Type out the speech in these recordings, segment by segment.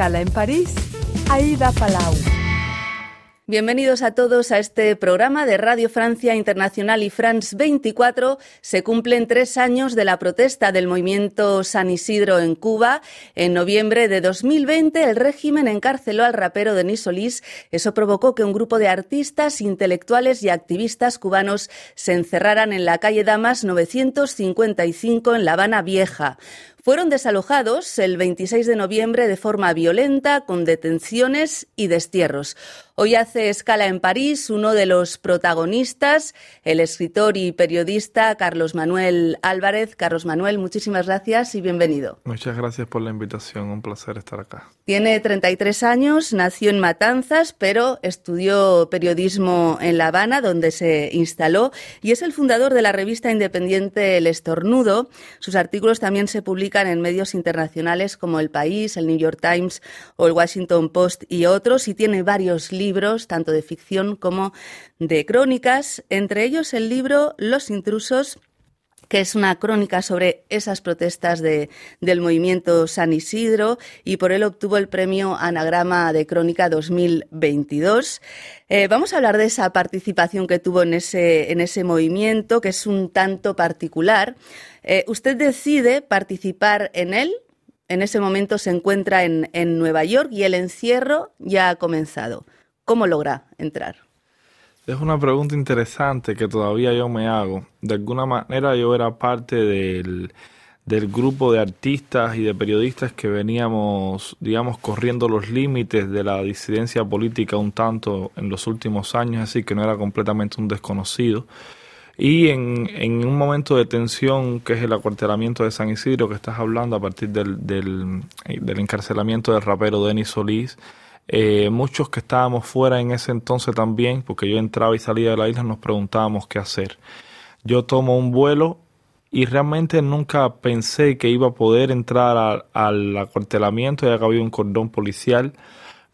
en París, Aida Palau. Bienvenidos a todos a este programa de Radio Francia Internacional y France 24. Se cumplen tres años de la protesta del movimiento San Isidro en Cuba. En noviembre de 2020 el régimen encarceló al rapero Denis Solís. Eso provocó que un grupo de artistas, intelectuales y activistas cubanos se encerraran en la calle Damas 955 en La Habana Vieja fueron desalojados el 26 de noviembre de forma violenta, con detenciones y destierros. Hoy hace escala en París uno de los protagonistas, el escritor y periodista Carlos Manuel Álvarez. Carlos Manuel, muchísimas gracias y bienvenido. Muchas gracias por la invitación, un placer estar acá. Tiene 33 años, nació en Matanzas, pero estudió periodismo en La Habana, donde se instaló, y es el fundador de la revista independiente El Estornudo. Sus artículos también se publican en medios internacionales como El País, el New York Times o el Washington Post y otros, y tiene varios libros, tanto de ficción como de crónicas, entre ellos el libro Los intrusos que es una crónica sobre esas protestas de, del movimiento San Isidro y por él obtuvo el premio Anagrama de Crónica 2022. Eh, vamos a hablar de esa participación que tuvo en ese, en ese movimiento, que es un tanto particular. Eh, usted decide participar en él. En ese momento se encuentra en, en Nueva York y el encierro ya ha comenzado. ¿Cómo logra entrar? Es una pregunta interesante que todavía yo me hago. De alguna manera yo era parte del, del grupo de artistas y de periodistas que veníamos, digamos, corriendo los límites de la disidencia política un tanto en los últimos años, así que no era completamente un desconocido. Y en, en un momento de tensión, que es el acuartelamiento de San Isidro, que estás hablando a partir del, del, del encarcelamiento del rapero Denis Solís, eh, muchos que estábamos fuera en ese entonces también, porque yo entraba y salía de la isla, nos preguntábamos qué hacer. Yo tomo un vuelo y realmente nunca pensé que iba a poder entrar al acuartelamiento, ya que había un cordón policial,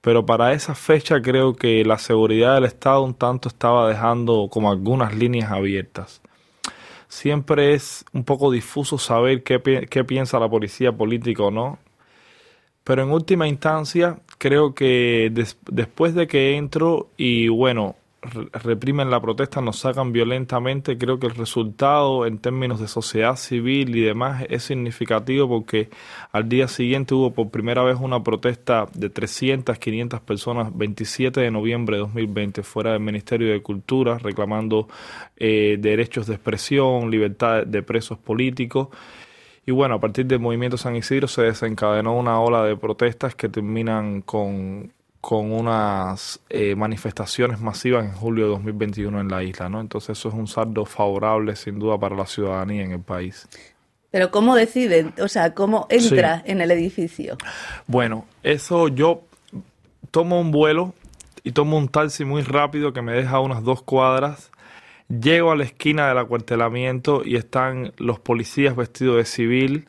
pero para esa fecha creo que la seguridad del Estado un tanto estaba dejando como algunas líneas abiertas. Siempre es un poco difuso saber qué, qué piensa la policía política o no, pero en última instancia creo que después de que entro y bueno, reprimen la protesta, nos sacan violentamente, creo que el resultado en términos de sociedad civil y demás es significativo porque al día siguiente hubo por primera vez una protesta de 300, 500 personas, 27 de noviembre de 2020, fuera del Ministerio de Cultura, reclamando eh, derechos de expresión, libertad de presos políticos. Y bueno, a partir del movimiento San Isidro se desencadenó una ola de protestas que terminan con, con unas eh, manifestaciones masivas en julio de 2021 en la isla, ¿no? Entonces eso es un saldo favorable sin duda para la ciudadanía en el país. Pero ¿cómo deciden? O sea, ¿cómo entra en el edificio? Bueno, eso yo tomo un vuelo y tomo un taxi muy rápido que me deja a unas dos cuadras Llego a la esquina del acuartelamiento y están los policías vestidos de civil.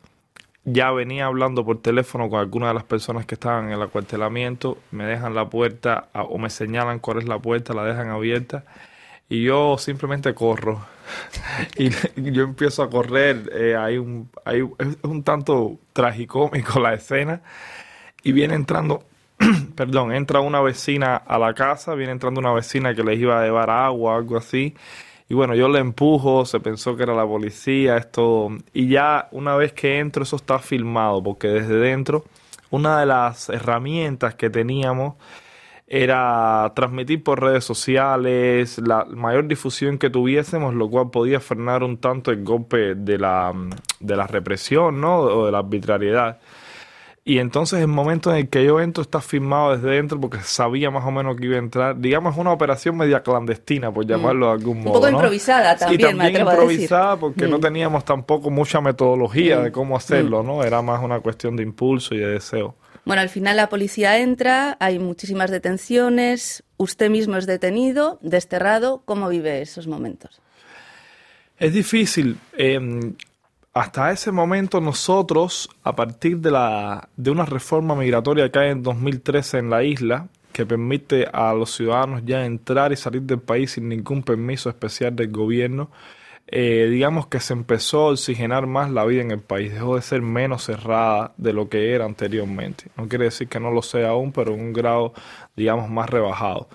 Ya venía hablando por teléfono con algunas de las personas que estaban en el acuartelamiento. Me dejan la puerta o me señalan cuál es la puerta, la dejan abierta. Y yo simplemente corro. y yo empiezo a correr. Eh, hay un, hay, es un tanto tragicómico la escena. Y viene entrando perdón, entra una vecina a la casa, viene entrando una vecina que les iba a llevar agua, algo así, y bueno, yo le empujo, se pensó que era la policía, esto. Y ya una vez que entro, eso está filmado, porque desde dentro, una de las herramientas que teníamos era transmitir por redes sociales, la mayor difusión que tuviésemos, lo cual podía frenar un tanto el golpe de la, de la represión, ¿no? O de la arbitrariedad. Y entonces el momento en el que yo entro está firmado desde dentro porque sabía más o menos que iba a entrar. Digamos, una operación media clandestina, por mm. llamarlo de algún modo. Un poco improvisada también, y también improvisada porque no mm. teníamos tampoco mucha metodología de mm. cómo hacerlo, ¿no? Era más una cuestión de impulso y de deseo. Bueno, al final la policía entra, hay muchísimas detenciones, usted mismo es detenido, desterrado. ¿Cómo vive esos momentos? Es difícil. Eh, hasta ese momento nosotros, a partir de, la, de una reforma migratoria que hay en 2013 en la isla, que permite a los ciudadanos ya entrar y salir del país sin ningún permiso especial del gobierno, eh, digamos que se empezó a oxigenar más la vida en el país, dejó de ser menos cerrada de lo que era anteriormente. No quiere decir que no lo sea aún, pero en un grado, digamos, más rebajado.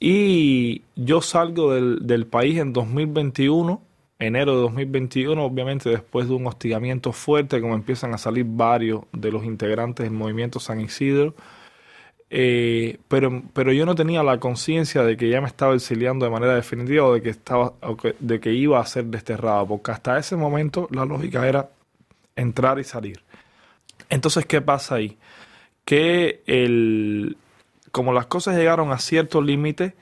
Y yo salgo del, del país en 2021 enero de 2021, obviamente después de un hostigamiento fuerte, como empiezan a salir varios de los integrantes del movimiento San Isidro, eh, pero, pero yo no tenía la conciencia de que ya me estaba exiliando de manera definitiva o de que, estaba, de que iba a ser desterrado, porque hasta ese momento la lógica era entrar y salir. Entonces, ¿qué pasa ahí? Que el, como las cosas llegaron a cierto límite,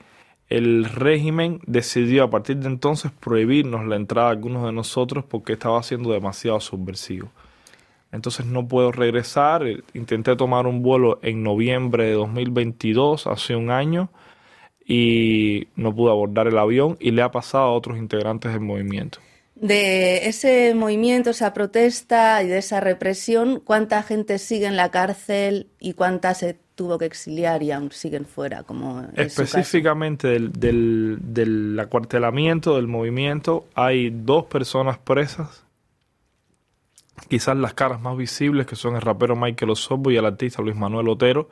el régimen decidió a partir de entonces prohibirnos la entrada a algunos de nosotros porque estaba siendo demasiado subversivo. Entonces no puedo regresar. Intenté tomar un vuelo en noviembre de 2022, hace un año, y no pude abordar el avión y le ha pasado a otros integrantes del movimiento. De ese movimiento, esa protesta y de esa represión, ¿cuánta gente sigue en la cárcel y cuánta se tuvo que exiliar y aún siguen fuera? Como Específicamente del, del, acuartelamiento, del movimiento, hay dos personas presas quizás las caras más visibles que son el rapero Michael Osorbo y el artista Luis Manuel Otero.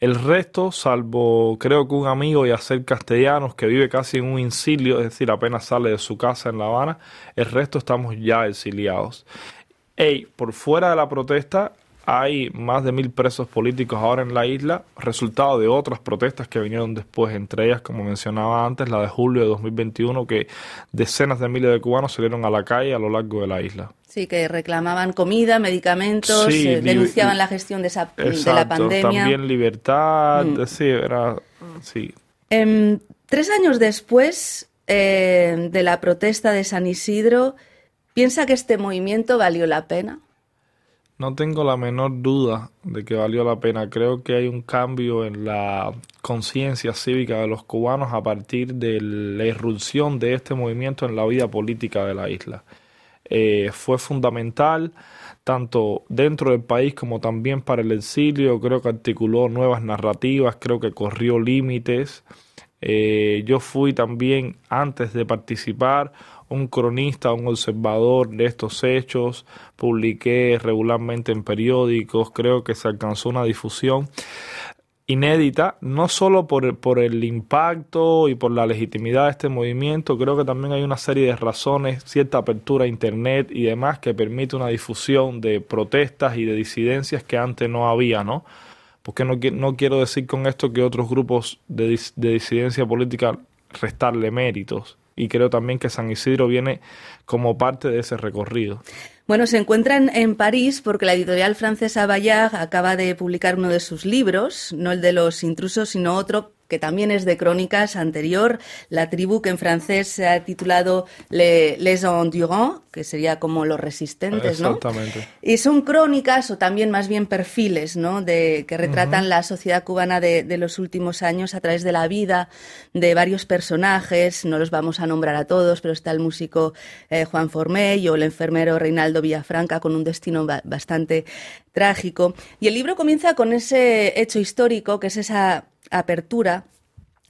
El resto, salvo creo que un amigo y hacer castellanos que vive casi en un incilio, es decir, apenas sale de su casa en La Habana, el resto estamos ya exiliados. Ey, por fuera de la protesta hay más de mil presos políticos ahora en la isla, resultado de otras protestas que vinieron después, entre ellas, como mencionaba antes, la de julio de 2021, que decenas de miles de cubanos salieron a la calle a lo largo de la isla. Sí, que reclamaban comida, medicamentos, eh, denunciaban la gestión de, esa, de la pandemia. También libertad, mm. sí, era, sí. Em, tres años después eh, de la protesta de San Isidro, ¿piensa que este movimiento valió la pena? No tengo la menor duda de que valió la pena. Creo que hay un cambio en la conciencia cívica de los cubanos a partir de la irrupción de este movimiento en la vida política de la isla. Eh, fue fundamental tanto dentro del país como también para el exilio. Creo que articuló nuevas narrativas, creo que corrió límites. Eh, yo fui también, antes de participar, un cronista, un observador de estos hechos, publiqué regularmente en periódicos, creo que se alcanzó una difusión inédita, no solo por, el impacto y por la legitimidad de este movimiento, creo que también hay una serie de razones, cierta apertura a Internet y demás que permite una difusión de protestas y de disidencias que antes no había, ¿no? Porque no, no quiero decir con esto que otros grupos de, de disidencia política restarle méritos y creo también que San Isidro viene como parte de ese recorrido. Bueno, se encuentran en París porque la editorial francesa Bayard acaba de publicar uno de sus libros, no el de los intrusos, sino otro que también es de crónicas anterior, La tribu, que en francés se ha titulado Les Endurants, que sería como los resistentes, ¿no? Exactamente. Y son crónicas o también más bien perfiles, ¿no? De, que retratan la sociedad cubana de, los últimos años a través de la vida de varios personajes, no los vamos a nombrar a todos, pero está el músico eh, Juan Formey o el enfermero Reinaldo Villafranca con un destino bastante trágico. Y el libro comienza con ese hecho histórico, que es esa apertura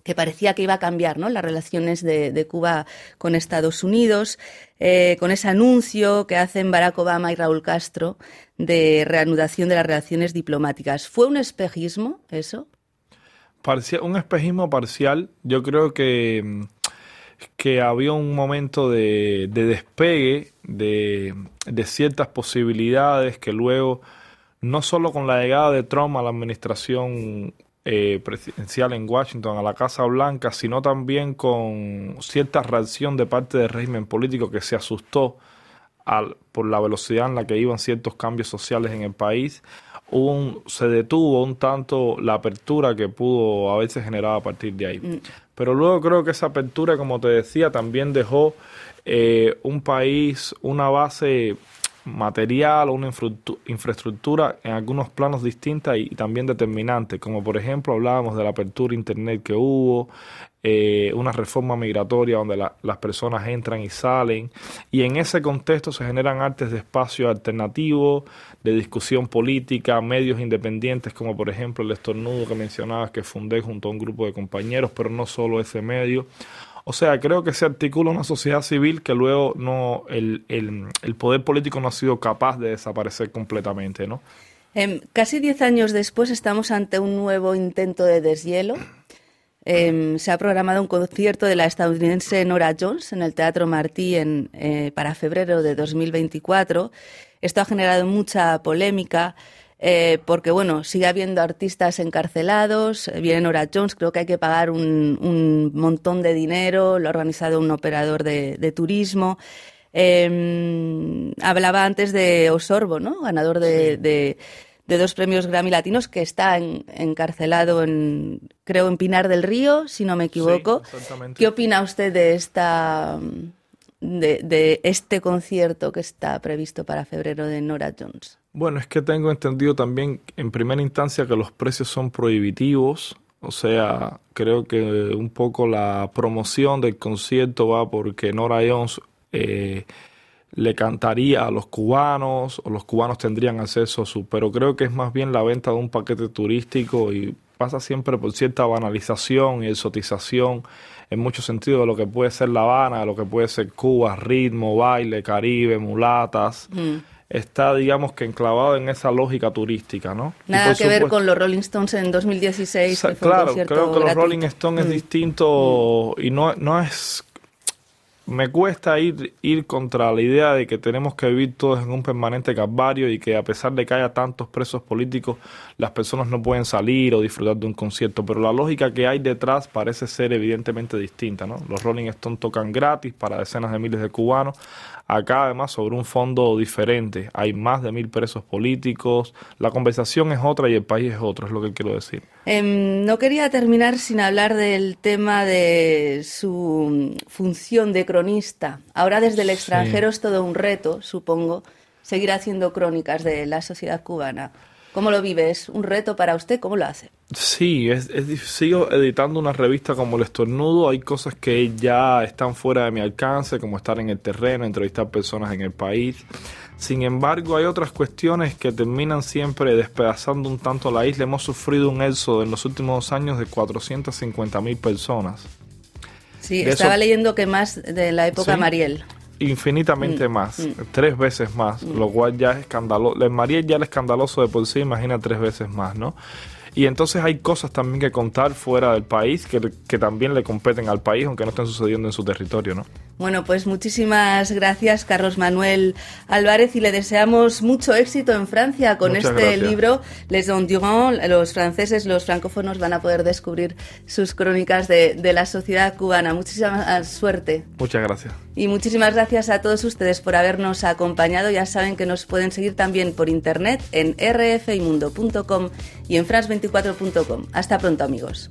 que parecía que iba a cambiar ¿no? las relaciones de, Cuba con Estados Unidos, eh, con ese anuncio que hacen Barack Obama y Raúl Castro de reanudación de las relaciones diplomáticas. ¿Fue un espejismo eso? un espejismo parcial. Yo creo que, que había un momento de, despegue de, de ciertas posibilidades que luego no solo con la llegada de Trump a la administración eh, presidencial en Washington, a la Casa Blanca, sino también con cierta reacción de parte del régimen político que se asustó al, por la velocidad en la que iban ciertos cambios sociales en el país. un, se detuvo un tanto la apertura que pudo haberse generado a partir de ahí. Mm. Pero luego creo que esa apertura, como te decía, también dejó eh, un país, una base material o una infraestructura en algunos planos distintas y, también determinantes, como por ejemplo hablábamos de la apertura Internet que hubo, eh, una reforma migratoria donde las personas entran y salen, y en ese contexto se generan artes de espacio alternativo, de discusión política, medios independientes como por ejemplo el estornudo que mencionabas que fundé junto a un grupo de compañeros, pero no solo ese medio O sea, creo que se articula una sociedad civil que luego no el, el, poder político no ha sido capaz de desaparecer completamente, ¿no? Em, casi diez años después estamos ante un nuevo intento de deshielo. Em, se ha programado un concierto de la estadounidense Nora Jones en el Teatro Martí en, eh, para febrero de 2024. Esto ha generado mucha polémica. Eh, porque bueno, sigue habiendo artistas encarcelados, viene Nora Jones, creo que hay que pagar un, montón de dinero, lo ha organizado un operador de, turismo. Em, hablaba antes de Osorbo, ¿no? Ganador de, dos premios Grammy Latinos, que está encarcelado en, creo, en Pinar del Río, si no me equivoco. ¿Qué opina usted de esta de, este concierto que está previsto para febrero de Nora Jones? Bueno, es que tengo entendido también en primera instancia que los precios son prohibitivos. O sea, creo que un poco la promoción del concierto va porque Nora Jones eh, le cantaría a los cubanos o los cubanos tendrían acceso a su... Pero creo que es más bien la venta de un paquete turístico y pasa siempre por cierta banalización y exotización en muchos sentidos de lo que puede ser La Habana, de lo que puede ser Cuba, ritmo, baile, Caribe, mulatas. Mm. Está, digamos que enclavado en esa lógica turística, ¿no? Nada que ver con los Rolling Stones en 2016. claro, creo que los Rolling Stones es mm. distinto y no, no es me cuesta ir, ir contra la idea de que tenemos que vivir todos en un permanente calvario y que a pesar de que haya tantos presos políticos, las personas no pueden salir o disfrutar de un concierto. Pero la lógica que hay detrás parece ser evidentemente distinta. ¿no? Los Rolling Stones tocan gratis para decenas de miles de cubanos. Acá además sobre un fondo diferente. Hay más de mil presos políticos. La conversación es otra y el país es otro, es lo que quiero decir. Em, no quería terminar sin hablar del tema de su función de cronista. Ahora desde el extranjero es todo un reto, supongo, seguir haciendo crónicas de la sociedad cubana. ¿Cómo lo vive? ¿Es un reto para usted? ¿Cómo lo hace? Sí, es, sigo editando una revista como El Estornudo. Hay cosas que ya están fuera de mi alcance, como estar en el terreno, entrevistar personas en el país. Sin embargo, hay otras cuestiones que terminan siempre despedazando un tanto la isla. Hemos sufrido un éxodo en los últimos dos años de 450 mil personas. Sí, estaba leyendo que más de la época Mariel infinitamente mm, más, mm. tres veces más, mm. lo cual ya es escandaloso. En María ya es escandaloso de por sí, imagina tres veces más, ¿no? Y entonces hay cosas también que contar fuera del país que, que también le competen al país, aunque no estén sucediendo en su territorio, ¿no? Bueno, pues muchísimas gracias, Carlos Manuel Álvarez, y le deseamos mucho éxito en Francia con este libro, Les Don Durand. Los franceses, los francófonos van a poder descubrir sus crónicas de, de la sociedad cubana. Muchísima suerte. Muchas gracias. Y muchísimas gracias a todos ustedes por habernos acompañado. Ya saben que nos pueden seguir también por internet en rfimundo.com y en france24.com. Hasta pronto, amigos.